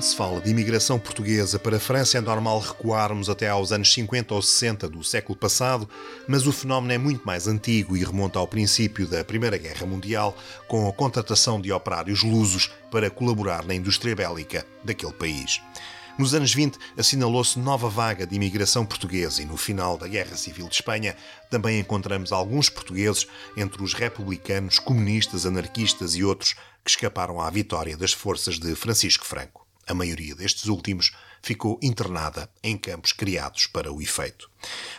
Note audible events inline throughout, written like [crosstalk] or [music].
Quando se fala de imigração portuguesa para a França, é normal recuarmos até aos anos 50 ou 60 do século passado, mas o fenómeno é muito mais antigo e remonta ao princípio da Primeira Guerra Mundial, com a contratação de operários lusos para colaborar na indústria bélica daquele país. Nos anos 20, assinalou-se nova vaga de imigração portuguesa e no final da Guerra Civil de Espanha também encontramos alguns portugueses entre os republicanos, comunistas, anarquistas e outros que escaparam à vitória das forças de Francisco Franco. A maioria destes últimos ficou internada em campos criados para o efeito.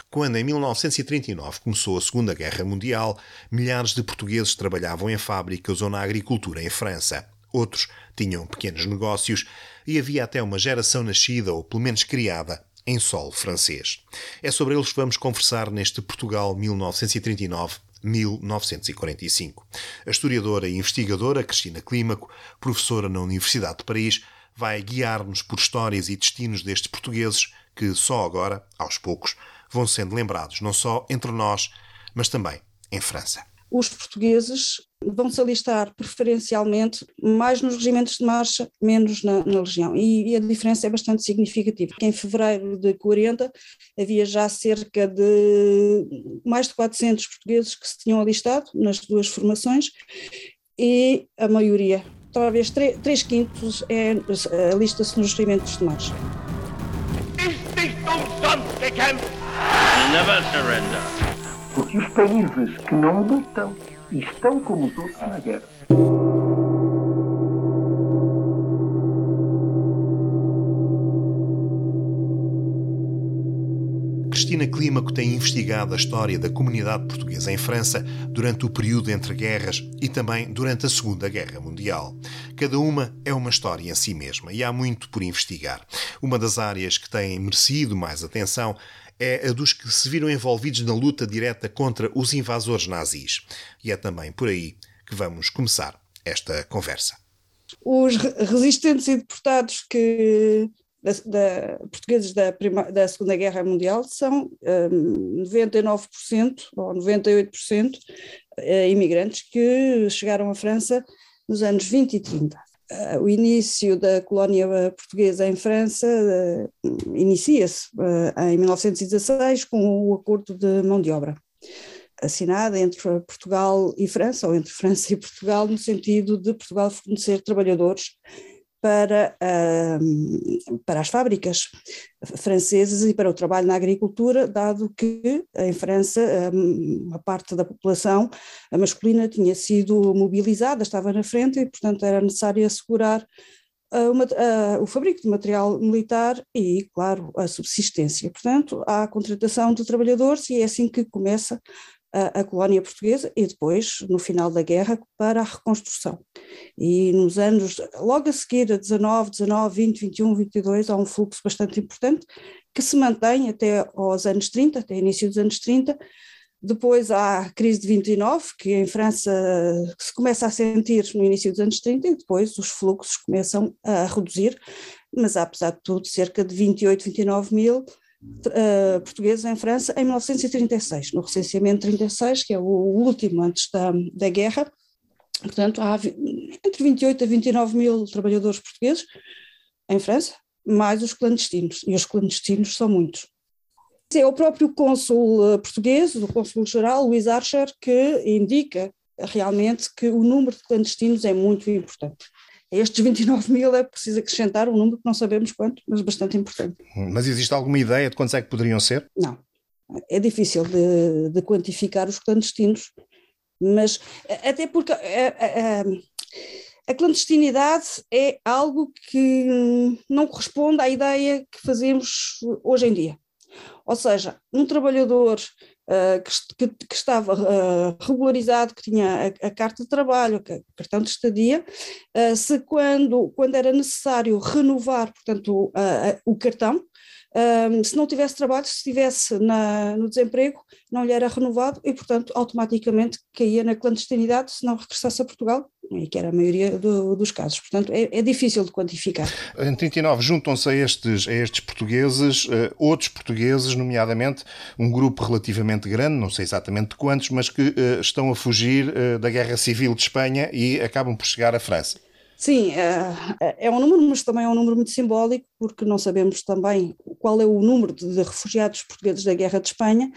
Quando em 1939 começou a Segunda Guerra Mundial, milhares de portugueses trabalhavam em fábricas ou na agricultura em França. Outros tinham pequenos negócios e havia até uma geração nascida ou pelo menos criada em solo francês. É sobre eles que vamos conversar neste Portugal 1939 1945. A historiadora e investigadora Cristina Clímaco, professora na Universidade de Paris, vai guiar-nos por histórias e destinos destes portugueses que só agora, aos poucos, vão sendo lembrados não só entre nós, mas também em França. Os portugueses vão-se alistar preferencialmente mais nos regimentos de marcha, menos na, na legião. E, e, a diferença é bastante significativa. Em fevereiro de 40 havia já cerca de mais de 400 portugueses que se tinham alistado nas duas formações e a maioria talvez 3, 3 quintos é, alista-se nos regimentos de marcha. Never surrender. Porque os países que não lutam estão como os outros na guerra. Cristina Clímaco tem investigado a história da comunidade portuguesa em França durante o período entre guerras e também durante a Segunda Guerra Mundial. Cada uma é uma história em si mesma e há muito por investigar. Uma das áreas que tem merecido mais atenção é a dos que se viram envolvidos na luta direta contra os invasores nazis. E é também por aí que vamos começar esta conversa. Os resistentes e deportados que da, da, portugueses da, prima, da Segunda Guerra Mundial são um, 99% ou 98% uh, imigrantes que chegaram à França nos anos 20 e 30. Uh, o início da colónia portuguesa em França uh, inicia-se uh, em 1916 com o acordo de mão de obra assinada entre Portugal e França, ou entre França e Portugal, no sentido de Portugal fornecer trabalhadores para, uh, para as fábricas francesas e para o trabalho na agricultura, dado que em França uma parte da população masculina tinha sido mobilizada, estava na frente e, portanto, era necessário assegurar uh, uh, o fabrico de material militar e, claro, a subsistência. Portanto, há a contratação de trabalhadores e é assim que começa a, a, colónia portuguesa e depois, no final da guerra, para a reconstrução. E nos anos, logo a seguir, a 19, 19, 20, 21, 22, há um fluxo bastante importante que se mantém até aos anos 30, até início dos anos 30. Depois há a crise de 29, que em França se começa a sentir no início dos anos 30 e depois os fluxos começam a reduzir, mas apesar de tudo, cerca de 28, 29 mil uh, portugueses em França em 1936, no recenseamento 36, que é o último antes da, da guerra. Portanto, há entre 28 a 29 mil trabalhadores portugueses em França, mais os clandestinos, e os clandestinos são muitos. É o próprio cônsul português, o cônsul-geral, Luís Archer, que indica realmente que o número de clandestinos é muito importante. A estes 29 mil é preciso acrescentar um número que não sabemos quanto, mas bastante importante. Mas existe alguma ideia de quantos é que poderiam ser? Não. É difícil de, de quantificar os clandestinos, mas até porque a, a, a, clandestinidade é algo que não corresponde à ideia que fazemos hoje em dia. Ou seja, um trabalhador que, que, que, estava uh, regularizado, que tinha a, a, carta de trabalho, o cartão de estadia, uh, se quando, quando era necessário renovar, portanto, o cartão, um, se não tivesse trabalho, se estivesse na, no desemprego, não lhe era renovado e, portanto, automaticamente caía na clandestinidade se não regressasse a Portugal, que era a maioria do, dos casos. Portanto, é, é, difícil de quantificar. Em 39 juntam-se a estes, a estes portugueses, uh, outros portugueses, nomeadamente um grupo relativamente grande, não sei exatamente quantos, mas que uh, estão a fugir uh, da Guerra Civil de Espanha e acabam por chegar à França. Sim, é, é um número, mas também é um número muito simbólico, porque não sabemos também qual é o número de refugiados portugueses da Guerra de Espanha.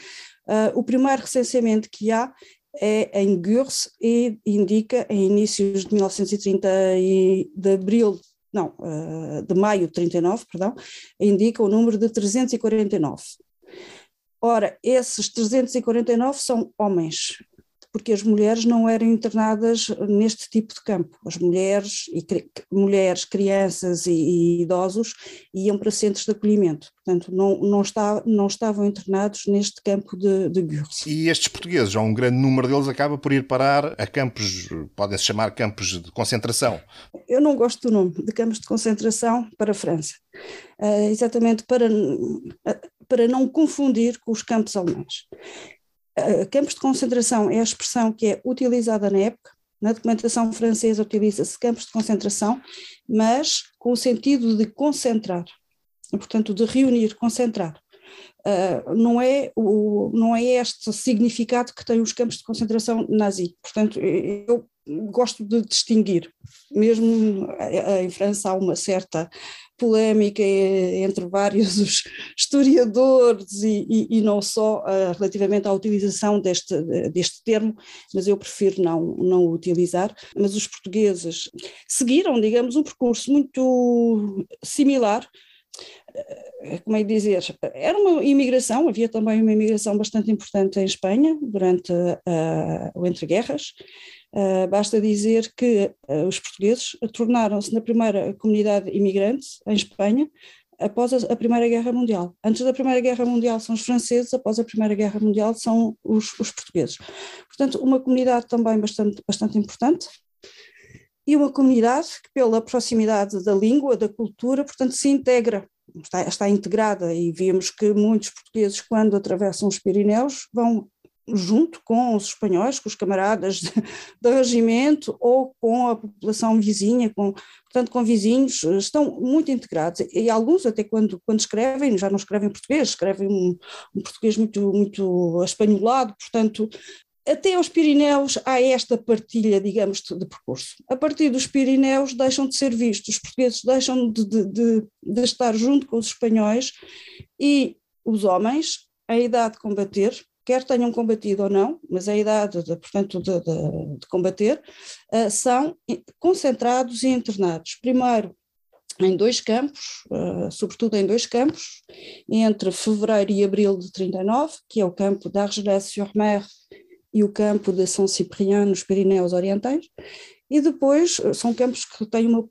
O primeiro recenseamento que há é em Gurs e indica em inícios de 1930 e de abril, não, de maio de 39, perdão, indica o número de 349. Ora, esses 349 são homens, porque as mulheres não eram internadas neste tipo de campo. As mulheres, e, mulheres crianças e, e, idosos iam para centros de acolhimento, portanto não, não, está, não estavam internados neste campo de, de Gurs. E estes portugueses, ou um grande número deles, acaba por ir parar a campos, podem-se chamar campos de concentração? Eu não gosto do nome de campos de concentração para a França, uh, exatamente para, para não confundir com os campos alemães. Uh, campos de concentração é a expressão que é utilizada na época, na documentação francesa utiliza-se campos de concentração, mas com o sentido de concentrar, portanto, de reunir, concentrar. Uh, não, é o, não é este significado que têm os campos de concentração nazi. Portanto, eu gosto de distinguir. Mesmo em França há uma certa polémica entre vários [laughs] historiadores e, e, e não só uh, relativamente à utilização deste, deste termo, mas eu prefiro não, não o utilizar. Mas os portugueses seguiram, digamos, um percurso muito similar eh, como é dizer, era uma imigração, havia também uma imigração bastante importante em Espanha durante uh, o entreguerras, basta dizer que uh, os portugueses tornaram-se na primeira comunidade imigrante em Espanha após a, a, Primeira Guerra Mundial. Antes da Primeira Guerra Mundial são os franceses, após a Primeira Guerra Mundial são os, os portugueses. Portanto, uma comunidade também bastante, bastante importante e uma comunidade que, pela proximidade da língua, da cultura, portanto, se integra Está, está, integrada e vemos que muitos portugueses, quando atravessam os Pirineus, vão junto com os espanhóis, com os camaradas [laughs] do regimento ou com a população vizinha, com, portanto com vizinhos, estão muito integrados e alguns até quando, quando escrevem, já não escrevem português, escrevem um, um português muito, muito espanholado, portanto até aos Pirineus há esta partilha, digamos, de, percurso. A partir dos Pirineus deixam de ser vistos, os portugueses deixam de, de, de, de estar junto com os espanhóis e os homens, a idade de combater, quer tenham combatido ou não, mas a idade, de, portanto, de, de, de combater, uh, são concentrados e internados. Primeiro, em dois campos, uh, sobretudo em dois campos, entre fevereiro e abril de 39, que é o campo d'Argelès-sur-Mer e o campo de Saint-Cyprien, nos Pirineus Orientais, e depois eh, são campos que têm uma,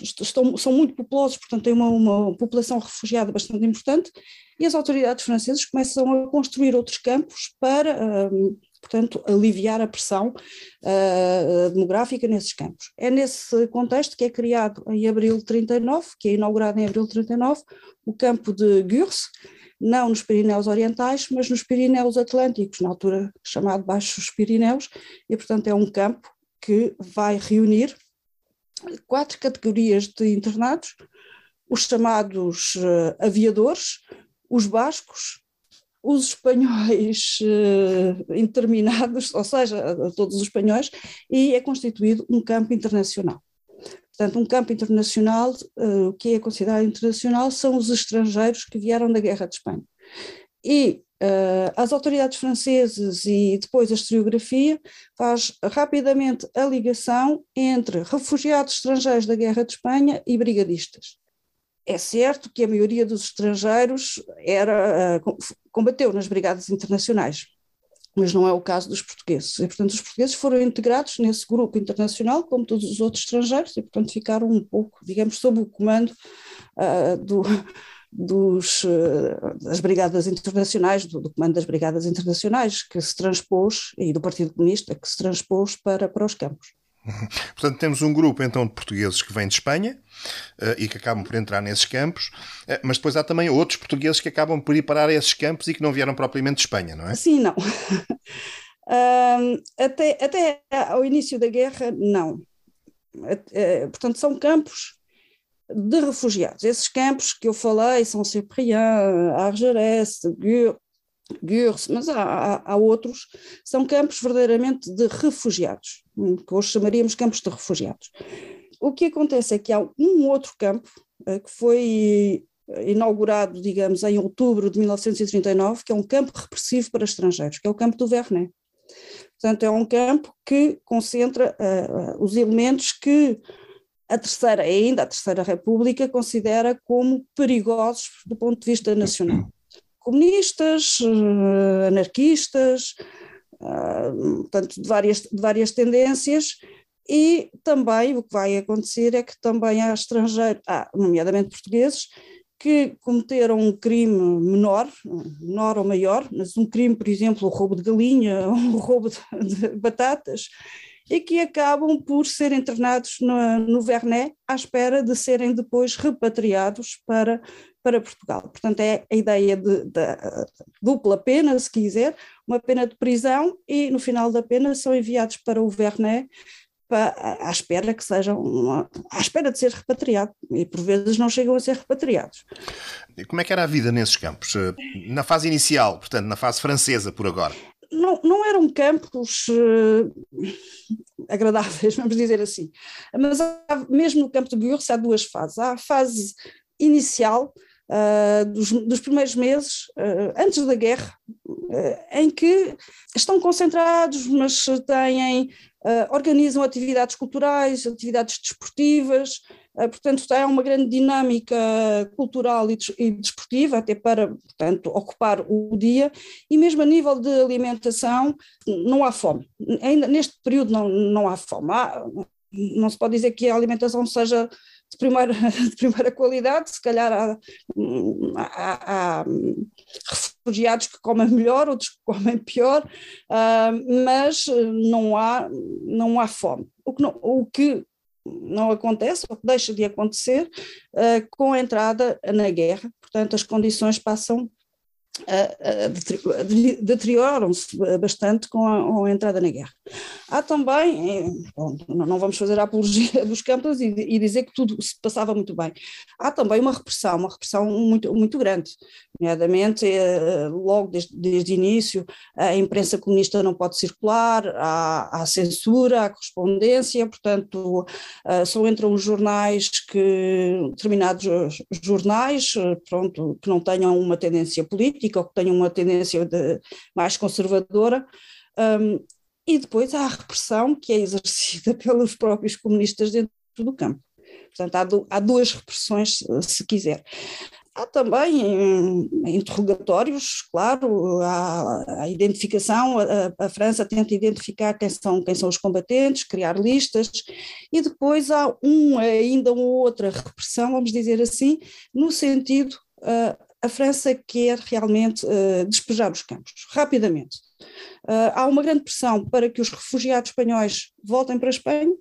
estão, são muito populosos, portanto têm uma, uma população refugiada bastante importante, e as autoridades francesas começam a construir outros campos para, uh, portanto, aliviar a pressão uh, demográfica nesses campos. É nesse contexto que é criado em abril de 39, que é inaugurado em abril de 39, o campo de Gurs, não nos Pirineus Orientais, mas nos Pirineus Atlânticos, na altura chamado Baixos Pirineus, e portanto é um campo que vai reunir quatro categorias de internados, os chamados uh, aviadores, os bascos, os espanhóis uh, interminados, [laughs] ou seja, todos os espanhóis, e é constituído um campo internacional. Portanto, um campo internacional, uh, o que é considerado internacional são os estrangeiros que vieram da Guerra de Espanha. E uh, as autoridades francesas e depois a historiografia faz rapidamente a ligação entre refugiados estrangeiros da Guerra de Espanha e brigadistas. É certo que a maioria dos estrangeiros era, uh, combateu nas brigadas internacionais, mas não é o caso dos portugueses. E, portanto, os portugueses foram integrados nesse grupo internacional, como todos os outros estrangeiros, e, portanto, ficaram um pouco, digamos, sob o comando uh, do, dos, uh, das brigadas internacionais, do, do, comando das brigadas internacionais, que se transpôs, e do Partido Comunista, que se transpôs para, para os campos. [laughs] Portanto, temos um grupo então de portugueses que vêm de Espanha uh, e que acabam por entrar nesses campos, uh, mas depois há também outros portugueses que acabam por ir parar a esses campos e que não vieram propriamente de Espanha, não é? Sim, não. [laughs] até, até ao início da guerra, não. Portanto, são campos de refugiados. Esses campos que eu falei são Cyprien, Argerès, Gurs, mas há, há, há, outros, são campos verdadeiramente de refugiados, que hoje chamaríamos campos de refugiados. o que acontece é que há um outro campo uh, que foi inaugurado, digamos, em outubro de 1939, que é um campo repressivo para estrangeiros, que é o campo do Vernet. Portanto, é um campo que concentra uh, os elementos que a terceira, ainda a Terceira República, considera como perigosos do ponto de vista nacional. Comunistas, uh, anarquistas, uh, portanto, de várias, de várias tendências, e também o que vai acontecer é que também há estrangeiros, ah, nomeadamente portugueses, que cometeram um crime menor, menor ou maior, mas um crime, por exemplo, o roubo de galinha, [laughs] o roubo de, de batatas, e que acabam por ser internados no, no Vernet à espera de serem depois repatriados para, para Portugal. Portanto, é a ideia de, de, dupla pena, se quiser, uma pena de prisão e no final da pena são enviados para o Vernet à espera que sejam uma, à espera de ser repatriado e por vezes não chegam a ser repatriados. Como é que era a vida nesses campos? Na fase inicial, portanto, na fase francesa por agora? Não, não eram campos uh, agradáveis, [laughs] vamos dizer assim. Mas há, mesmo no campo de Gurs há duas fases. Há a fase inicial, uh, dos, dos, primeiros meses, uh, antes da guerra, em que estão concentrados, mas têm Uh, organizam atividades culturais, atividades desportivas, uh, portanto, há uma grande dinâmica cultural e, e, desportiva, até para, portanto, ocupar o dia, e mesmo a nível de alimentação, não há fome. Ainda neste período não, não há fome. Há, não se pode dizer que a alimentação seja de primeira, [laughs] de primeira qualidade, se calhar há, há, há, refugiados que comem melhor, outros que comem pior, uh, mas não há, não há fome. O que não, o que não acontece, ou deixa de acontecer, uh, com a entrada na guerra, portanto as condições passam deterioram-se bastante com a, com a, entrada na guerra. Há também, eh, bom, não vamos fazer a apologia dos campos e, e, dizer que tudo se passava muito bem, há também uma repressão, uma repressão muito, muito grande, nomeadamente eh, logo desde, desde o início a imprensa comunista não pode circular, há, há censura, há correspondência, portanto eh, só entram os jornais que, determinados jornais, pronto, que não tenham uma tendência política, política ou que tenham uma tendência de, mais conservadora. Um, e depois há a repressão que é exercida [laughs] pelos próprios comunistas dentro do campo. Portanto, há, do, há duas repressões, se quiser. Há também interrogatórios, claro, há a identificação, a, a, França tenta identificar quem são, quem são os combatentes, criar listas, e depois há um, ainda uma outra repressão, vamos dizer assim, no sentido uh, a França quer realmente uh, despejar os campos, rapidamente. Uh, há uma grande pressão para que os refugiados espanhóis voltem para a Espanha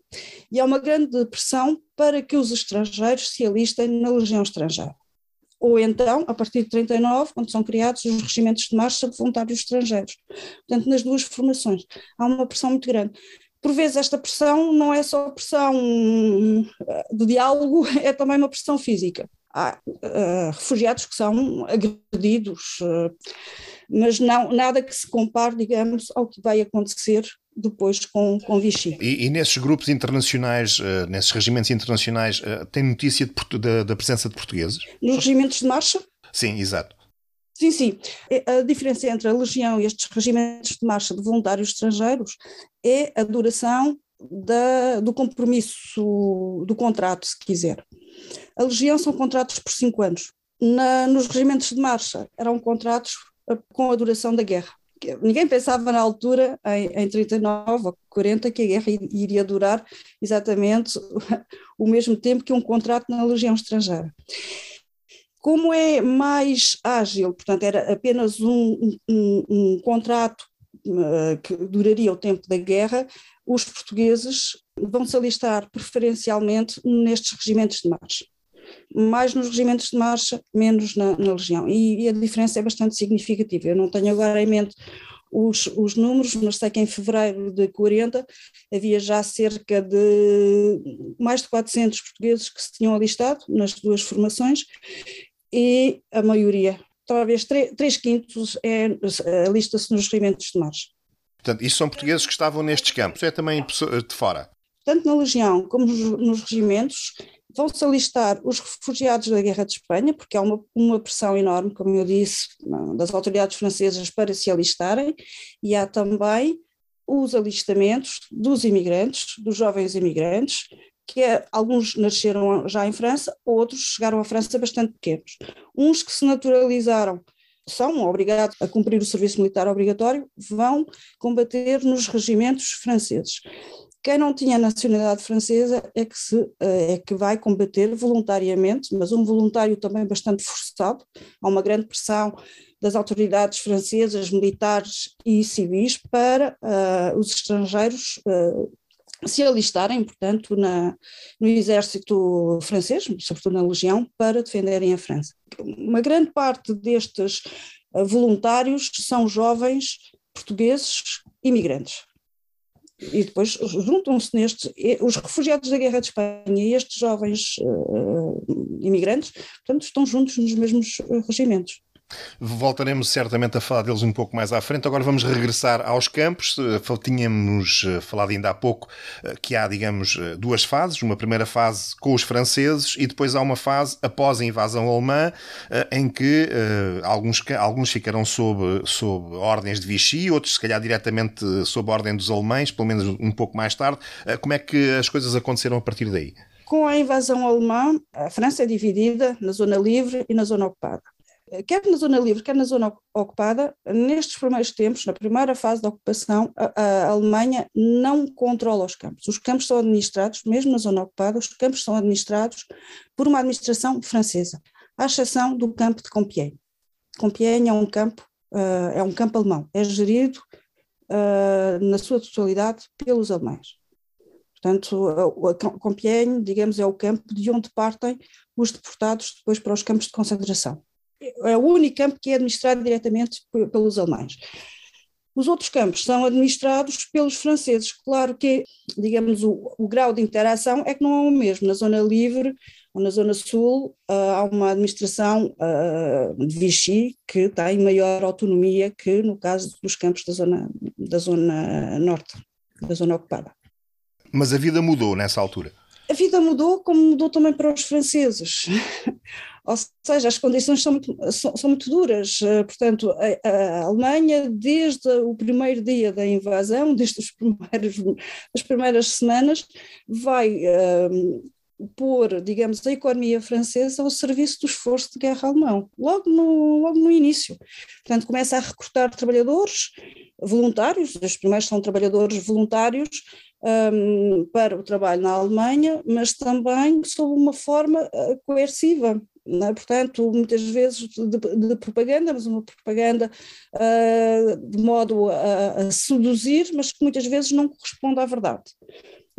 e há uma grande pressão para que os estrangeiros se alistem na legião estrangeira. Ou então, a partir de 39, quando são criados os regimentos de marcha de voluntários estrangeiros. Portanto, nas duas formações há uma pressão muito grande por vezes esta pressão não é só pressão eh, de diálogo, [laughs] é também uma pressão física há uh, refugiados que são agredidos, uh, mas não, nada que se compare, digamos, ao que vai acontecer depois com, com Vichy. E, e nesses grupos internacionais, uh, nesses regimentos internacionais, tem notícia de, da, da presença de portugueses? Nos regimentos de marcha? Sim, exato. Sim, sim. É, a diferença entre a Legião e estes regimentos de marcha de voluntários estrangeiros é a duração da, do compromisso, do contrato, se quiser. A Legião são contratos por cinco anos. Na, nos regimentos de marcha eram contratos eh, com a duração da guerra. Ninguém pensava na altura, em, em 39 ou 40, que a guerra iria durar exatamente [laughs] o mesmo tempo que um contrato na Legião Estrangeira. Como é mais ágil, portanto, era apenas um, um, um contrato uh, que duraria o tempo da guerra, os portugueses vão se alistar preferencialmente nestes regimentos de marcha. Mais nos regimentos de marcha, menos na, na legião. E, e, a diferença é bastante significativa. Eu não tenho agora em mente os, os números, mas sei que em fevereiro de 40 havia já cerca de mais de 400 portugueses que se tinham alistado nas duas formações e a maioria, talvez 3, 3 quintos, é, alista-se nos regimentos de marcha. Portanto, isso são portugueses que estavam nestes campos, é também de fora? tanto na Legião como nos regimentos, vão-se alistar os refugiados da Guerra de Espanha, porque há uma, uma pressão enorme, como eu disse, das autoridades francesas para se alistarem, e há também os alistamentos dos imigrantes, dos jovens imigrantes, que é, alguns nasceram já em França, outros chegaram à França bastante pequenos. Uns que se naturalizaram são obrigados a cumprir o serviço militar obrigatório, vão combater nos regimentos franceses. Quem não tinha nacionalidade francesa é que, se, eh, é que vai combater voluntariamente, mas um voluntário também bastante forçado. Há uma grande pressão das autoridades francesas, militares e civis para uh, os estrangeiros uh, se alistarem, portanto, na, no exército francês, sobretudo na Legião, para defenderem a França. Uma grande parte destes voluntários são jovens portugueses imigrantes e depois juntam-se nestes, os refugiados da Guerra de Espanha e estes jovens uh, imigrantes, portanto, estão juntos nos mesmos regimentos. Voltaremos certamente a falar deles um pouco mais à frente. Agora vamos regressar aos campos. Eh, tínhamos eh, falado ainda há pouco eh, que há, digamos, duas fases. Uma primeira fase com os franceses e depois há uma fase após a invasão alemã em que alguns, alguns ficarão sob, sob ordens de Vichy, outros se calhar diretamente sob ordem dos alemães, pelo menos um pouco mais tarde. Como é que as coisas aconteceram a partir daí? Com a invasão alemã, a França é dividida na zona livre e na zona ocupada quer na zona livre, quer na zona ocupada, nestes primeiros tempos, na primeira fase da ocupação, a, a, Alemanha não controla os campos. Os campos são administrados, mesmo na zona ocupada, os campos são administrados por uma administração francesa, à exceção do campo de Compiègne. Compiègne é um campo, uh, é um campo alemão, é gerido uh, na sua totalidade pelos alemães. Portanto, Compiègne, digamos, é o campo de onde partem os deportados depois para os campos de concentração é o único campo que é administrado diretamente pelos alemães. Os outros campos são administrados pelos franceses. Claro que, digamos, o, o, grau de interação é que não é o mesmo. Na zona livre ou na zona sul uh, há uma administração uh, de Vichy que tem maior autonomia que no caso dos campos da zona, da zona norte, da zona ocupada. Mas a vida mudou nessa altura? A vida mudou, como mudou também para os franceses. Ou seja, as condições são muito, são, são muito duras. Eh, portanto, a, a, Alemanha, desde o primeiro dia da invasão, [laughs] desde os primeiros, as primeiras semanas, vai um, eh, pôr, digamos, a economia francesa ao serviço do esforço de guerra alemão, logo no, logo no início. Portanto, começa a recrutar trabalhadores voluntários, os primeiros são trabalhadores voluntários, um, para o trabalho na Alemanha, mas também sob uma forma uh, coerciva. É? Portanto, muitas vezes de, de, propaganda, mas uma propaganda uh, de modo a, a, seduzir, mas que muitas vezes não corresponde à verdade.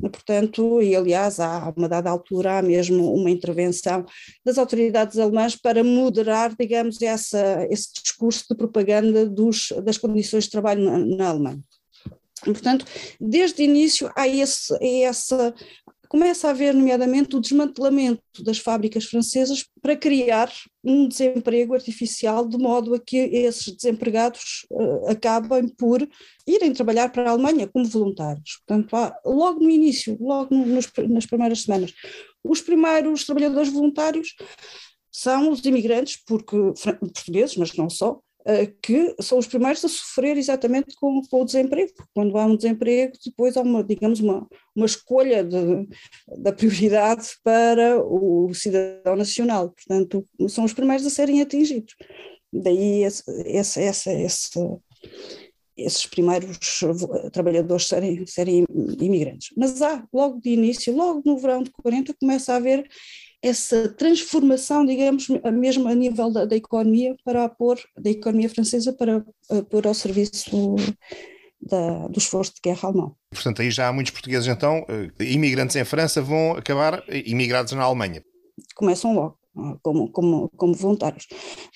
Portanto, e aliás, há uma dada altura há mesmo uma intervenção das autoridades alemãs para moderar, digamos, essa, esse discurso de propaganda dos, das condições de trabalho na, na Alemanha. Portanto, desde o início há esse, essa, começa a haver, nomeadamente, o desmantelamento das fábricas francesas para criar um desemprego artificial, de modo a que esses desempregados uh, acabem por irem trabalhar para a Alemanha como voluntários. Portanto, há, logo no início, logo no, nos, nas primeiras semanas, os primeiros trabalhadores voluntários são os imigrantes, porque portugueses, mas não só, que são os primeiros a sofrer exatamente com, com, o desemprego. Quando há um desemprego, depois há uma, digamos, uma, uma escolha de, da prioridade para o cidadão nacional. Portanto, são os primeiros a serem atingidos. Daí esse, esse, esse, esse esses primeiros trabalhadores serem, serem imigrantes. Mas há, logo de início, logo no verão de 40, começa a haver essa transformação, digamos, mesmo a nível da, da economia, para a pôr, da economia francesa, para pôr ao serviço da, do esforço de guerra alemão. Portanto, aí já há muitos portugueses, então, eh, imigrantes em França, vão acabar imigrados na Alemanha. Começam logo como, como, como voluntários.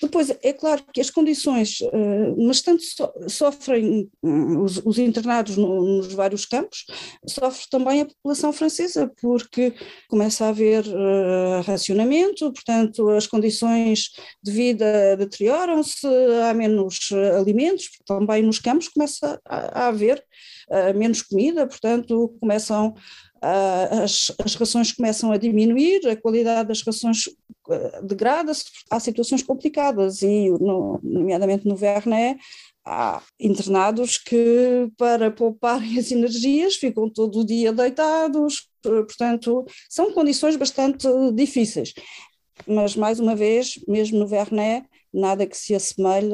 Depois, é claro que as condições, eh, mas tanto sofrem hum, os, os internados nos vários campos, sofre também a população francesa, porque começa a haver eh, racionamento, portanto, as condições de vida deterioram-se, há menos alimentos, também nos campos começa a, haver menos comida, portanto, começam as, as rações começam a diminuir, a qualidade das rações degrada-se, há situações complicadas e, no, nomeadamente no Verné, há internados que, para pouparem as energias, ficam todo o dia deitados, portanto, são condições bastante difíceis. Mas, mais uma vez, mesmo no Vernet, nada que se assemelhe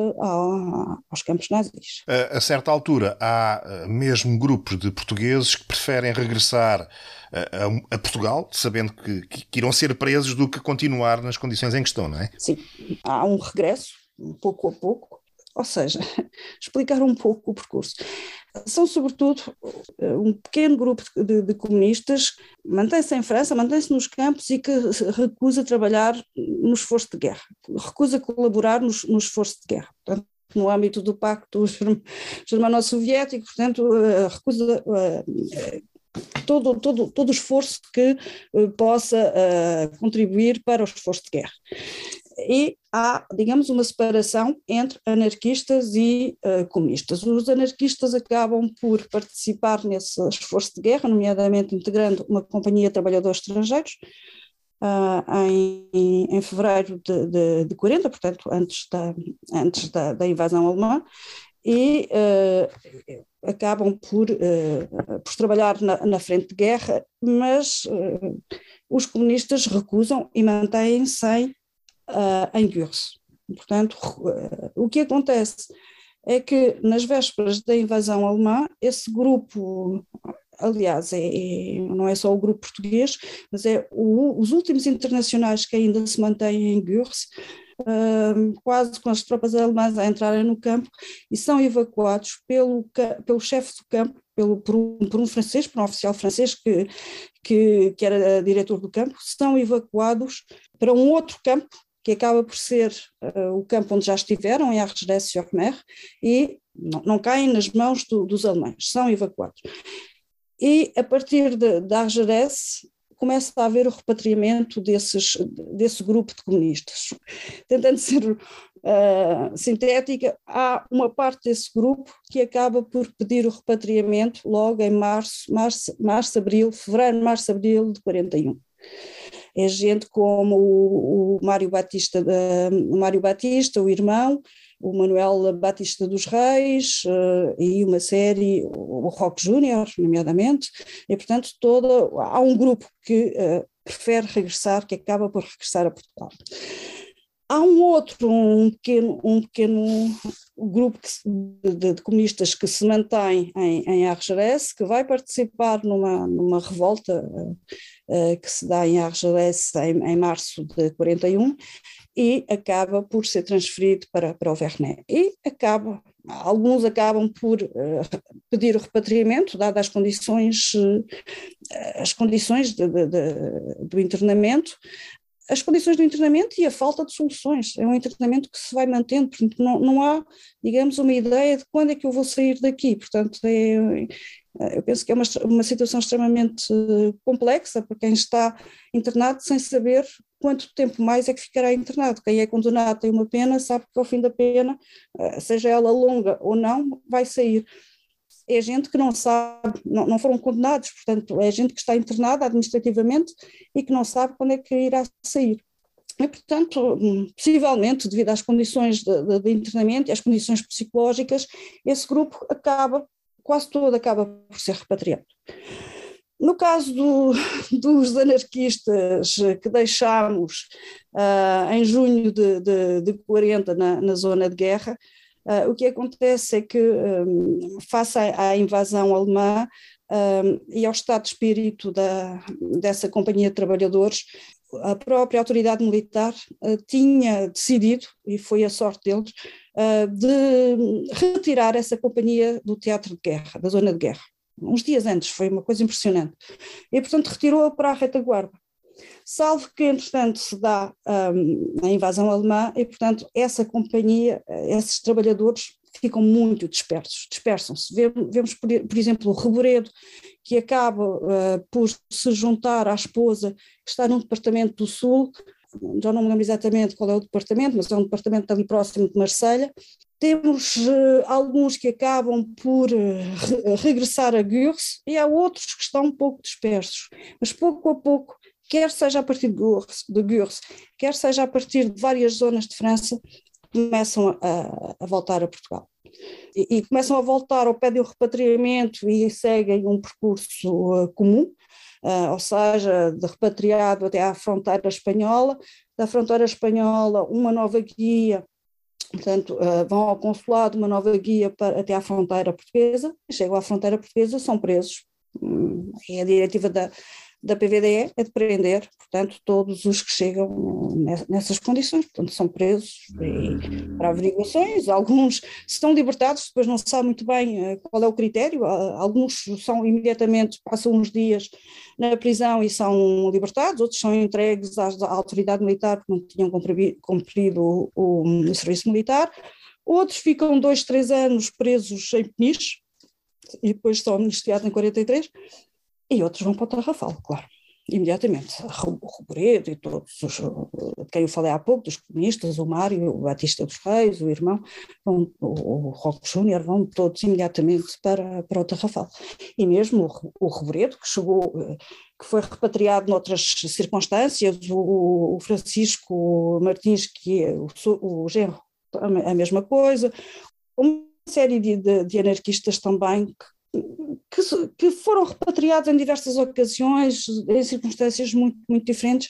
aos campos nazis. A, a, certa altura, há eh, mesmo grupos de portugueses que preferem regressar a, a, a Portugal, sabendo que, que, que, irão ser presos, do que continuar nas condições em questão, não é? Sim, há um regresso, pouco a pouco, ou seja, [laughs] explicar um pouco o percurso. São, sobretudo, um pequeno grupo de, de comunistas, mantém-se em França, mantém-se nos campos e que recusa trabalhar no esforço de guerra, recusa colaborar no, no esforço de guerra. Portanto, no âmbito do Pacto Germano-Soviético, portanto, eh, recusa eh, todo, todo, todo esforço que eh, possa contribuir para o esforço de guerra e há, digamos, uma separação entre anarquistas e uh, comunistas. Os anarquistas acabam por participar nesse esforço de guerra, nomeadamente integrando uma companhia de trabalhadores estrangeiros, uh, em, em fevereiro de, de, de 40, portanto, antes da, antes da, da invasão alemã, e uh, acabam por, por trabalhar na, na, frente de guerra, mas os comunistas recusam e mantêm-se uh, em Gurs. Portanto, uh, o que acontece é que nas vésperas da invasão alemã, esse grupo, aliás, é, é, não é só o grupo português, mas é o, os últimos internacionais que ainda se mantêm em Gurs, uh, quase com as tropas alemãs a entrarem no campo e são evacuados pelo, pelo chefe do campo, pelo, por, um, por um francês, por um oficial francês que, que, que era diretor do campo, são evacuados para um outro campo que acaba por ser uh, o campo onde já estiveram, em Argelès-sur-Mer, e não, não, caem nas mãos do, dos alemães, são evacuados. E a partir de, de começa a haver o repatriamento desses, desse grupo de comunistas. Tentando ser uh, sintética, há uma parte desse grupo que acaba por pedir o repatriamento logo em março, março, março abril, fevereiro, março, abril de 41 é gente como o, o Mário Batista, o Mário Batista, o irmão, o Manuel Batista dos Reis uh, e uma série, o Rock Júnior, nomeadamente, e portanto toda, há um grupo que uh, prefere regressar, que acaba por regressar a Portugal. Há um outro, um pequeno, um pequeno grupo de, de, comunistas que se mantém em, em Argerès, que vai participar numa, numa revolta uh, uh, que se dá em Argelès em, em, março de 41 e acaba por ser transferido para, para o Vernet. E acaba, alguns acabam por uh, pedir o repatriamento, dadas as condições, as condições de, de, do internamento, as condições do internamento e a falta de soluções. É um internamento que se vai mantendo, portanto, não, não há, digamos, uma ideia de quando é que eu vou sair daqui. Portanto, é, eu penso que é uma, uma situação extremamente complexa para quem está internado sem saber quanto tempo mais é que ficará internado. Quem é condenado tem uma pena, sabe que ao fim da pena, eh, seja ela longa ou não, vai sair é gente que não sabe, não, não, foram condenados, portanto, é gente que está internada administrativamente e que não sabe quando é que irá sair. E, portanto, possivelmente, devido às condições de, de, de internamento e às condições psicológicas, esse grupo acaba, quase todo acaba por ser repatriado. No caso do, dos anarquistas que deixámos uh, em junho de, de, de 40 na, na zona de guerra, o que acontece é que, um, face à, à, invasão alemã um, e ao estado de espírito da, dessa companhia de trabalhadores, a própria autoridade militar uh, tinha decidido, e foi a sorte deles, uh, de retirar essa companhia do teatro de guerra, da zona de guerra. Uns dias antes, foi uma coisa impressionante. E, portanto, retirou-a para a retaguarda salvo que, entretanto, se dá um, a invasão alemã e, portanto, essa companhia, esses trabalhadores ficam muito dispersos, dispersam-se. Vemos, por, por, exemplo, o Reboredo, que acaba uh, por se juntar à esposa que está num departamento do Sul, já não me lembro exatamente qual é o departamento, mas é um departamento ali próximo de Marselha, temos uh, alguns que acabam por uh, regressar a Gurs e há outros que estão um pouco dispersos, mas pouco a pouco, quer seja a partir de Gurs, quer seja a partir de várias zonas de França, começam a, a voltar a Portugal. E, e, começam a voltar ou pedem o repatriamento e seguem um percurso uh, comum, ou seja, de repatriado até à fronteira espanhola, da fronteira espanhola uma nova guia Portanto, uh, vão ao consulado, uma nova guia para, até à fronteira portuguesa, chegam à fronteira portuguesa, são presos. Hum, é a diretiva da, da PVDE é de prender, portanto, todos os que chegam nessas condições, portanto, são presos para averiguações, alguns estão libertados, depois não se sabe muito bem eh, qual é o critério, alguns são imediatamente, passam uns dias na prisão e são libertados, outros são entregues à, autoridade militar porque não tinham cumprido o, o, o serviço militar, outros ficam dois, três anos presos em Peniche, e depois são amnistiados em 43, e outros vão para o Tarrafal, claro, imediatamente. O Robredo e todos os, de quem eu falei há pouco, dos comunistas, o Mário, o Batista dos Reis, o irmão, o, o Roque Júnior, vão todos imediatamente para, para o Tarrafal. E mesmo o, o Robredo, que chegou, que foi repatriado noutras circunstâncias, o, o Francisco Martins, que é o, o genro, a mesma coisa, uma série de, de, de anarquistas também que que, que, foram repatriados em diversas ocasiões, em circunstâncias muito, muito diferentes,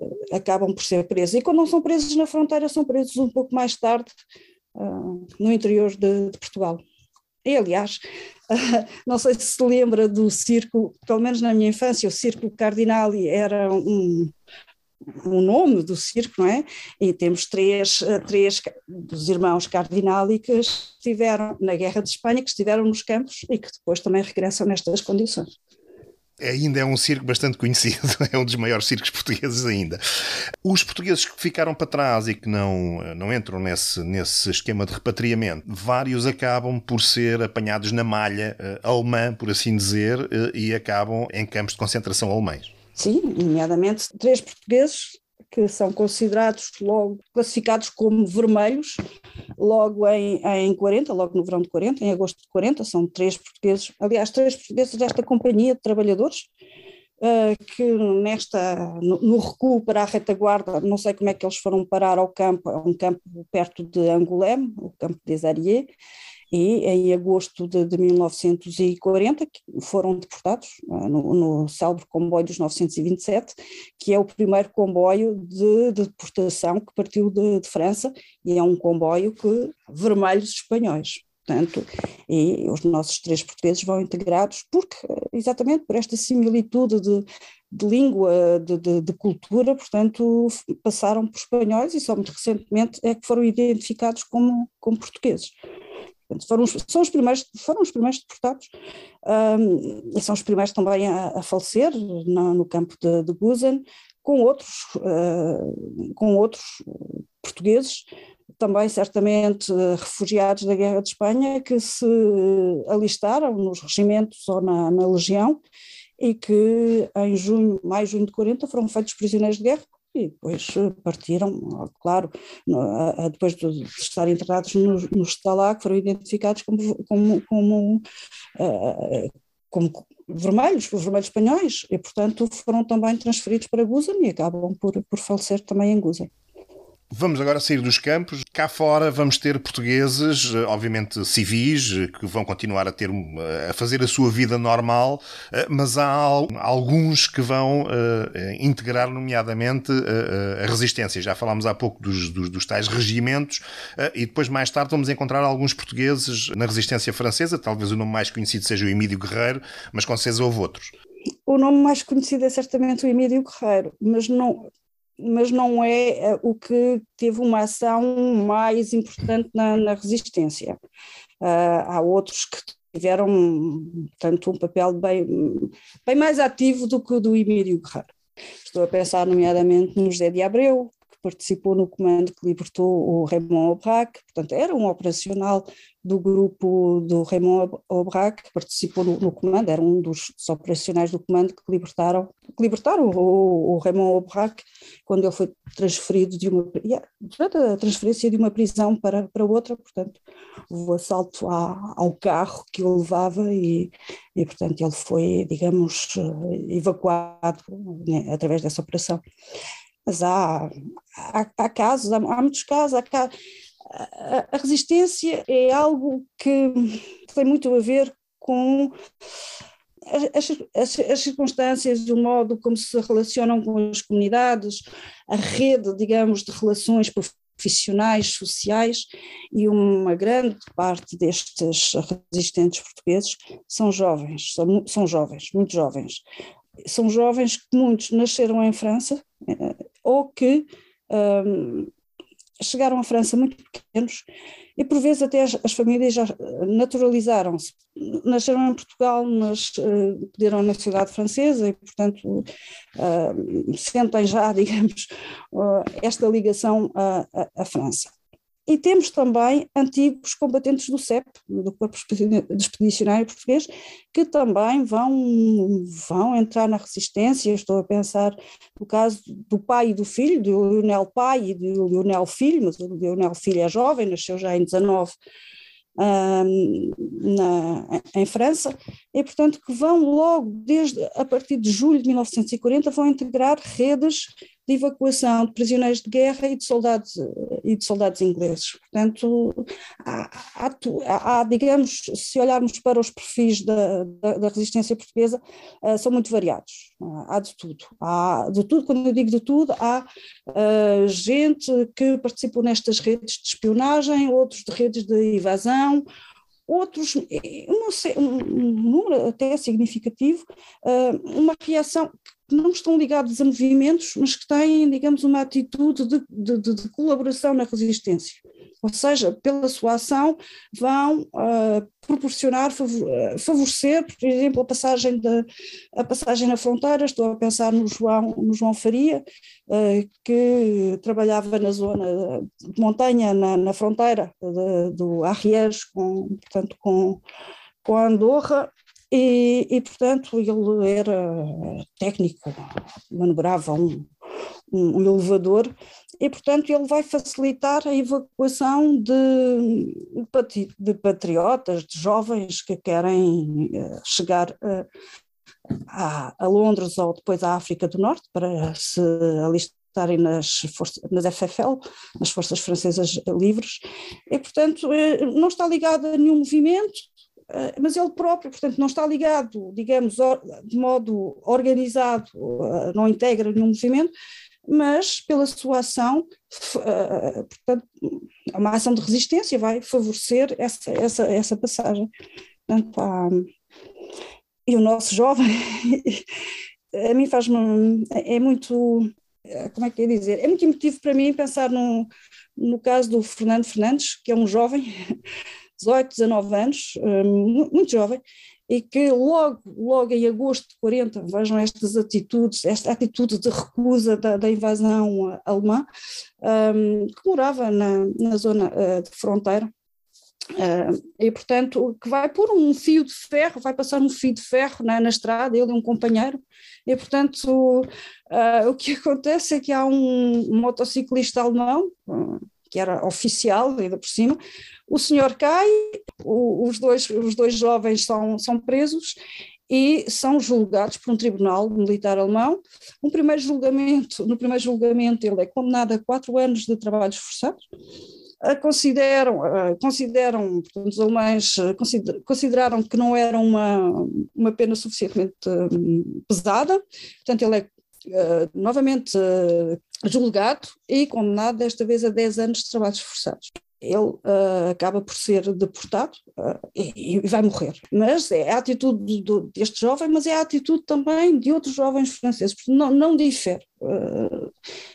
eh, acabam por ser presos. E quando não são presos na fronteira, são presos um pouco mais tarde uh, no interior de, de, Portugal. E, aliás, [laughs] não sei se se lembra do circo, pelo menos na minha infância, o Circo Cardinali era um, o nome do circo, não é? E temos três, eh, três dos irmãos Cardinali que estiveram na Guerra de Espanha, que estiveram nos campos e que depois também regressam nestas condições ainda é um circo bastante conhecido, [laughs] é um dos maiores circos portugueses ainda. Os portugueses que ficaram para trás e que não, não entram nesse, nesse esquema de repatriamento, vários acabam por ser apanhados na malha uh, alemã, por assim dizer, e acabam em campos de concentração alemães. Sim, nomeadamente três portugueses que são considerados logo classificados como vermelhos, logo em, em 40, logo no verão de 40, em agosto de 40, são três portugueses, aliás, três portugueses desta companhia de trabalhadores, uh, que nesta, no, no, recuo para a retaguarda, não sei como é que eles foram parar ao campo, a um campo perto de Angoulême, o campo des Ariés, e em agosto de, de 1940 foram deportados uh, no, no célebre comboio dos 927, que é o primeiro comboio de, de deportação que partiu de, de, França e é um comboio que vermelhos espanhóis. Portanto, e os nossos três portugueses vão integrados porque, exatamente por esta similitude de, de língua, de, de, de, cultura, portanto, passaram por espanhóis e só muito recentemente é que foram identificados como, como portugueses. Foram, são os primeiros, foram os primeiros deportados um, e são os primeiros também a, a falecer no, no, campo de, de com outros, uh, com outros portugueses, também certamente refugiados da Guerra de Espanha, que se alistaram nos regimentos ou na, na legião e que em junho, mais junho de 40 foram feitos prisioneiros de guerra e depois eh, partiram, claro, depois de estarem enterrados no, no Stalag, foram identificados como, como, como, eh, como vermelhos, os vermelhos espanhóis, e portanto foram também transferidos para Gusen e acabam por, por falecer também em Gusen. Vamos agora sair dos campos. Cá fora vamos ter portugueses, eh, obviamente civis, eh, que vão continuar a ter eh, a fazer a sua vida normal, mas há alguns que vão integrar, nomeadamente, a resistência. Já falámos há pouco dos, dos, dos tais regimentos, e depois mais tarde vamos encontrar alguns portugueses na resistência francesa. Talvez o nome mais conhecido seja o Emílio Guerreiro, mas com certeza houve outros. O nome mais conhecido é certamente o Emílio Guerreiro, mas não, mas não é eh, o que teve uma ação mais importante na, na resistência. Uh, há outros que tiveram, tanto um papel bem, bem mais ativo do que o do Emílio Guerreiro. Estou a pensar nomeadamente no José de Abreu, participou no comando que libertou o Raymond Aubrac, portanto era um operacional do grupo do Raymond Aubrac, que participou no, no, comando, era um dos, operacionais do comando que libertaram, que libertaram o, o Raymond Aubrac quando ele foi transferido de uma, durante a transferência de uma prisão para, para outra, portanto, o assalto à, ao carro que o levava e, e, portanto, ele foi, digamos, evacuado né, através dessa operação. Mas há, há, há casos, há, há, muitos casos, há, a, a resistência é algo que tem muito a ver com as, as, as, circunstâncias, o modo como se relacionam com as comunidades, a rede, digamos, de relações profissionais, sociais, e uma grande parte destes resistentes portugueses são jovens, são, são jovens, muito jovens. São jovens que muitos nasceram em França eh, ou que um, chegaram à França muito pequenos e por vezes até as, as famílias já naturalizaram-se. Nasceram em Portugal, mas uh, na cidade francesa e, portanto, uh, sentem já, [laughs] digamos, uh, esta ligação à França. E temos também antigos combatentes do CEP, do Corpo Expedicionário Português, que também vão, vão entrar na resistência. Estou a pensar no caso do pai e do filho, do Lionel pai e do Lionel filho, mas o Lionel filho é jovem, nasceu já em 19 na, em França, e portanto que vão logo, desde a partir de julho de 1940, vão integrar redes de evacuação de prisioneiros de guerra e de soldados, e de soldados ingleses. Portanto, há, há, há digamos, se olharmos para os perfis da, da, da resistência portuguesa, uh, são muito variados. Uh, há de tudo. Há de tudo, quando eu digo de tudo, há uh, gente que participou nestas redes de espionagem, outros de redes de evasão, outros, sei, um, número até significativo, uma reação que não estão ligados a movimentos, mas que têm, digamos, uma atitude de, de, de colaboração na resistência. Ou seja, pela sua ação vão uh, proporcionar, favorecer, por exemplo, a passagem, de, a passagem na fronteira. Estou a pensar no João, no João Faria, uh, que trabalhava na zona de montanha, na, na fronteira de, do Arrières, com, portanto, com, com a Andorra, e, e, portanto, ele era técnico, manobrava um, um, elevador, e, portanto, ele vai facilitar a evacuação de, de patriotas, de jovens que querem uh, chegar uh, a, a, Londres ou depois à África do Norte para se alistarem nas, nas FFL, nas Forças Francesas Livres, e, portanto, eh, não está ligado a nenhum movimento, eh, mas ele próprio, portanto, não está ligado, digamos, de modo organizado, eh, não integra nenhum movimento, mas pela sua ação, eh, portanto, uma ação de resistência vai favorecer essa, essa, essa passagem. Portanto, há, e o nosso jovem, [laughs] a mim faz-me, é muito, como é que é dizer, é muito emotivo para mim pensar no, no caso do Fernando Fernandes, que é um jovem [laughs] 18, 19 anos, hum, muito jovem, e que logo, logo em agosto de 40, vejam estas atitudes, esta atitude de recusa da, da invasão alemã, um, que morava na, na zona de fronteira, e portanto que vai pôr um fio de ferro, vai passar um fio de ferro na, na estrada, ele e um companheiro, e portanto uh, o que [laughs] acontece é que há um motociclista alemão, que era oficial, ainda por cima, o senhor cai, o, os, dois, os dois jovens são, são presos e são julgados por um tribunal militar alemão. Um primeiro julgamento, no primeiro julgamento ele é condenado a quatro anos de trabalhos forçados. Consideram, consideram portanto, os alemães consideraram que não era uma, uma pena suficientemente hum, pesada, portanto ele é novamente julgado e condenado desta vez a 10 anos de trabalhos forçados ele uh, acaba por ser deportado uh, e, e, vai morrer. Mas é a atitude do, deste jovem, mas é a atitude também de outros jovens franceses, porque não, não difere. Uh,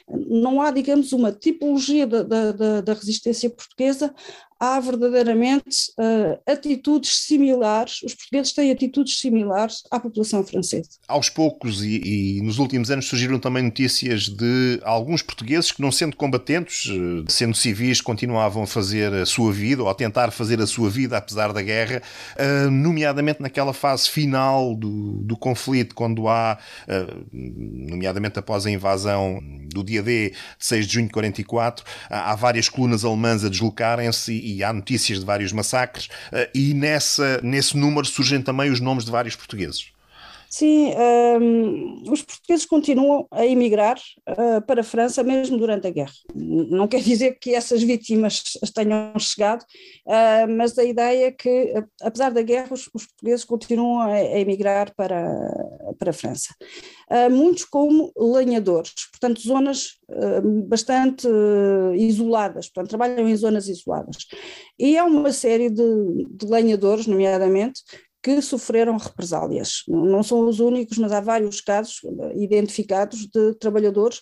não há, digamos, uma tipologia da, da, da, resistência portuguesa há verdadeiramente uh, atitudes similares, os portugueses têm atitudes similares à população francesa. Aos poucos e, e, nos últimos anos surgiram também notícias de alguns portugueses que, não sendo combatentes, eh, sendo civis, continuavam a fazer a sua vida ou a tentar fazer a sua vida apesar da guerra, uh, nomeadamente naquela fase final do, do conflito, quando há, uh, nomeadamente após a invasão do dia D de 6 de junho de 44, há várias colunas alemãs a deslocarem-se e há notícias de vários massacres, eh, e nessa, nesse número surgem também os nomes de vários portugueses. Sim, um, os portugueses continuam a emigrar uh, para a França mesmo durante a guerra. Não quer dizer que essas vítimas tenham chegado, uh, mas a ideia é que, apesar da guerra, os, os portugueses continuam a, a, emigrar para, para a França. Uh, muitos como lenhadores, portanto, zonas bastante isoladas, portanto, trabalham em zonas isoladas. E há uma série de, de lenhadores, nomeadamente, que sofreram represálias. Não são os únicos, mas há vários casos identificados de trabalhadores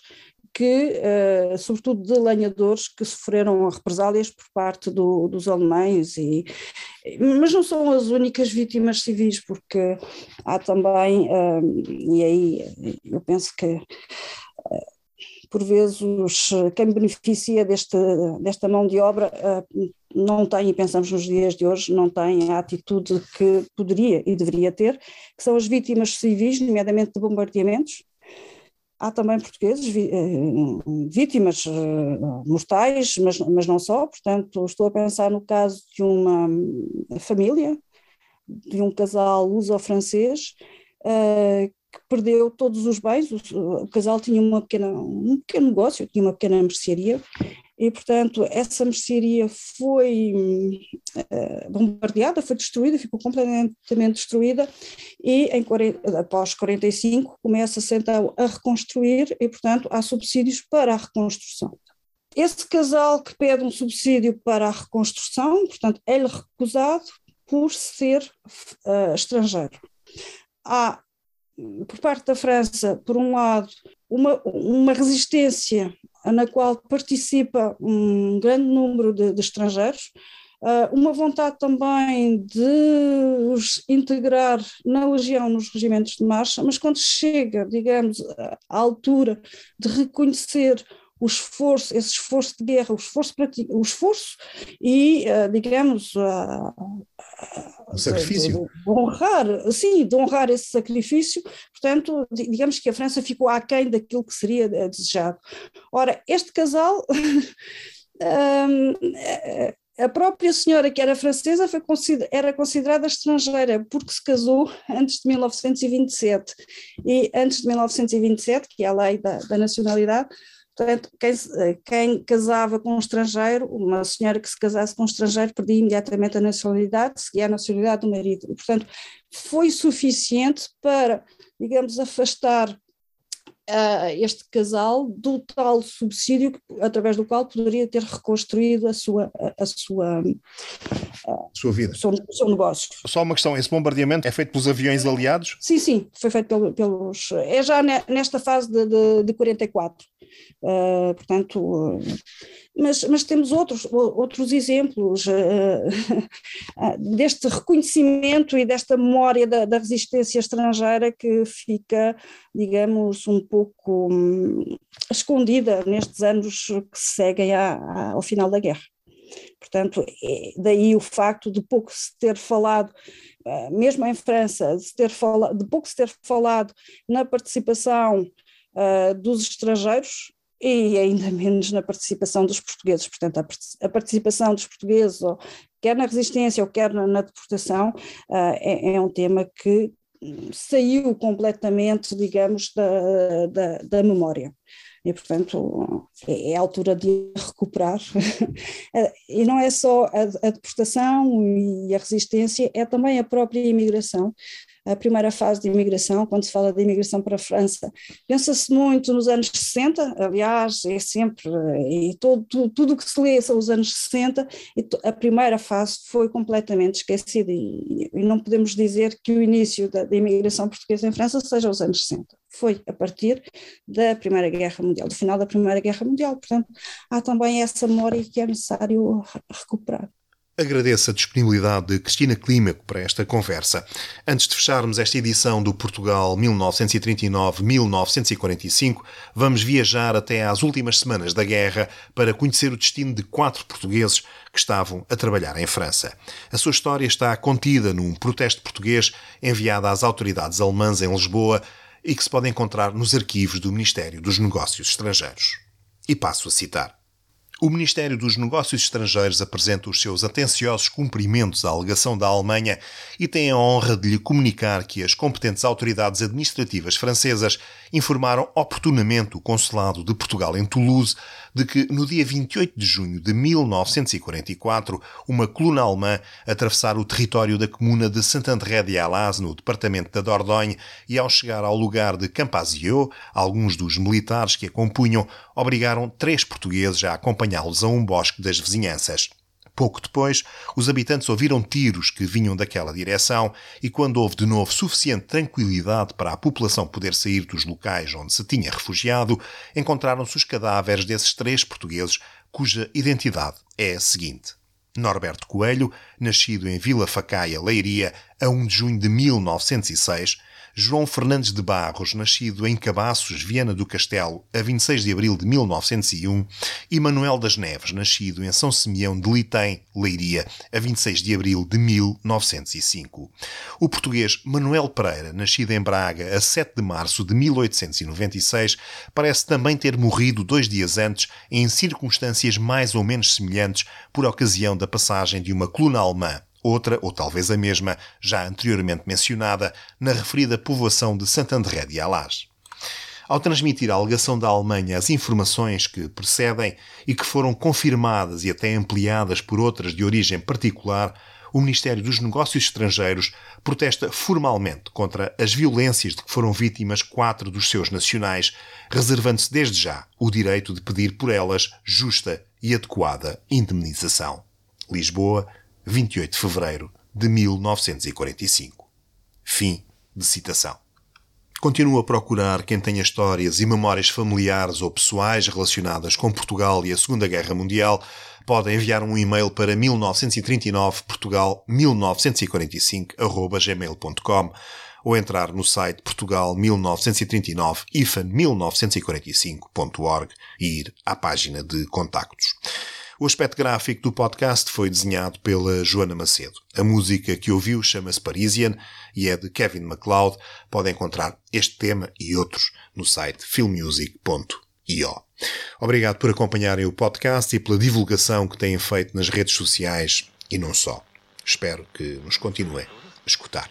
que, uh, sobretudo de lenhadores, que sofreram represálias por parte do, dos alemães, e, mas não são as únicas vítimas civis, porque há também, uh, e aí eu penso que por vezes quem beneficia deste, desta mão de obra não tem, e pensamos nos dias de hoje, não tem a atitude que poderia e deveria ter, que são as vítimas civis, nomeadamente de bombardeamentos. Há também portugueses eh, vítimas eh, mortais, mas, mas não só, portanto, estou a pensar no caso de uma família, de um casal luso-francês, uh, que perdeu todos os bens, o, o, casal tinha uma pequena, um pequeno negócio, tinha uma pequena mercearia e, portanto, essa mercearia foi uh, bombardeada, foi destruída, ficou completamente destruída e em, após 45 começa-se então a reconstruir e, portanto, há subsídios para a reconstrução. Esse casal que pede um subsídio para a reconstrução, portanto, é-lhe recusado por ser uh, estrangeiro. Há, por parte da França, por um lado, uma, uma resistência na qual participa um grande número de, de estrangeiros, uh, uma vontade também de os integrar na legião, nos regimentos de marcha, mas quando chega, digamos, à altura de reconhecer o esforço, esse esforço de guerra, o esforço, o esforço e, uh, digamos, uh, o sacrifício. De, de, honrar, sim, de honrar esse sacrifício, portanto, digamos que a França ficou aquém daquilo que seria eh, desejado. Ora, este casal, [laughs] a própria senhora que era francesa foi consider, era considerada estrangeira porque se casou antes de 1927 e antes de 1927, que é a lei da, da nacionalidade, Portanto, quem, quem, casava com um estrangeiro, uma senhora que se casasse com um estrangeiro, perdia imediatamente a nacionalidade, seguia a nacionalidade do marido. E, portanto, foi suficiente para, digamos, afastar uh, este casal do tal subsídio através do qual poderia ter reconstruído a sua, a, a sua, a sua vida, o seu, seu, negócio. Só uma questão: esse bombardeamento é feito pelos aviões aliados? Sim, sim, foi feito pelo, pelos. É já nesta fase de, de, de 44. Uh, portanto, uh, mas, mas temos outros, outros exemplos uh, [laughs] deste reconhecimento e desta memória da, da, resistência estrangeira que fica, digamos, um pouco um, escondida nestes anos que seguem à, à, ao final da guerra. Portanto, é daí o facto de pouco se ter falado, mesmo em França, de, ter falado, de pouco se ter falado na participação uh, dos estrangeiros e ainda [laughs] menos na participação dos portugueses. Portanto, a, participação dos portugueses, quer na resistência ou quer na, deportação, uh, é, é, um tema que saiu completamente, digamos, da, da, da memória. E, portanto, é, é a altura de recuperar. [laughs] e não é só a, a deportação e a resistência, é também a própria imigração, a primeira fase de imigração, quando se fala de imigração para a França. Pensa-se muito nos anos 60, aliás, é sempre, e todo, tudo o que se lê são os anos 60, e a primeira fase foi completamente esquecida, e, e não podemos dizer que o início da, da imigração portuguesa em França seja os anos 60 foi a partir da Primeira Guerra Mundial, do final da Primeira Guerra Mundial. Portanto, há também essa memória que é necessário recuperar. Agradeço a disponibilidade de Cristina Clímaco para esta conversa. Antes de fecharmos esta edição do Portugal 1939-1945, vamos viajar até às últimas semanas da guerra para conhecer o destino de quatro portugueses que estavam a trabalhar em França. A sua história está contida num protesto português enviado às autoridades alemãs em Lisboa e que se pode encontrar nos arquivos do Ministério dos Negócios Estrangeiros. E passo a citar. O Ministério dos Negócios Estrangeiros apresenta os seus atenciosos cumprimentos à alegação da Alemanha e tem a honra de lhe comunicar que as competentes autoridades administrativas francesas informaram oportunamente o Consulado de Portugal em Toulouse de que, no dia 28 de junho de 1944, uma coluna alemã atravessara o território da comuna de Saint-André de Alaz, no departamento da Dordogne, e ao chegar ao lugar de Campazio, alguns dos militares que a compunham obrigaram três portugueses a acompanhá-los a um bosque das vizinhanças. Pouco depois, os habitantes ouviram tiros que vinham daquela direção e, quando houve de novo suficiente tranquilidade para a população poder sair dos locais onde se tinha refugiado, encontraram-se os cadáveres desses três portugueses, cuja identidade é a seguinte. Norberto Coelho, nascido em Vila Facaia, Leiria, a 1 de junho de 1906, João Fernandes de Barros, nascido em Cabaços, Viana do Castelo, a 26 de abril de 1901, e Manuel das Neves, nascido em São Simeão de Litem, Leiria, a 26 de abril de 1905. O português Manuel Pereira, nascido em Braga a 7 de março de 1896, parece também ter morrido dois dias antes, em circunstâncias mais ou menos semelhantes, por ocasião da passagem de uma coluna alemã outra, ou talvez a mesma, já anteriormente mencionada, na referida povoação de André de Alás. Ao transmitir a alegação da Alemanha as informações que precedem e que foram confirmadas e até ampliadas por outras de origem particular, o Ministério dos Negócios Estrangeiros protesta formalmente contra as violências de que foram vítimas quatro dos seus nacionais, reservando-se desde já o direito de pedir por elas justa e adequada indemnização. Lisboa, 28 de fevereiro de 1945. Fim de citação. Continuo a procurar quem tenha histórias e memórias familiares ou pessoais relacionadas com Portugal e a Segunda Guerra Mundial. Pode enviar um e-mail para 1939portugal1945@gmail.com ou entrar no site Portugal 1939 1945org e ir à página de contactos. O aspecto gráfico do podcast foi desenhado pela Joana Macedo. A música que ouviu chama-se Parisian e é de Kevin MacLeod. Podem encontrar este tema e outros no site filmmusic.io. Obrigado por acompanharem o podcast e pela divulgação que têm feito nas redes sociais e não só. Espero que nos continuem a escutar.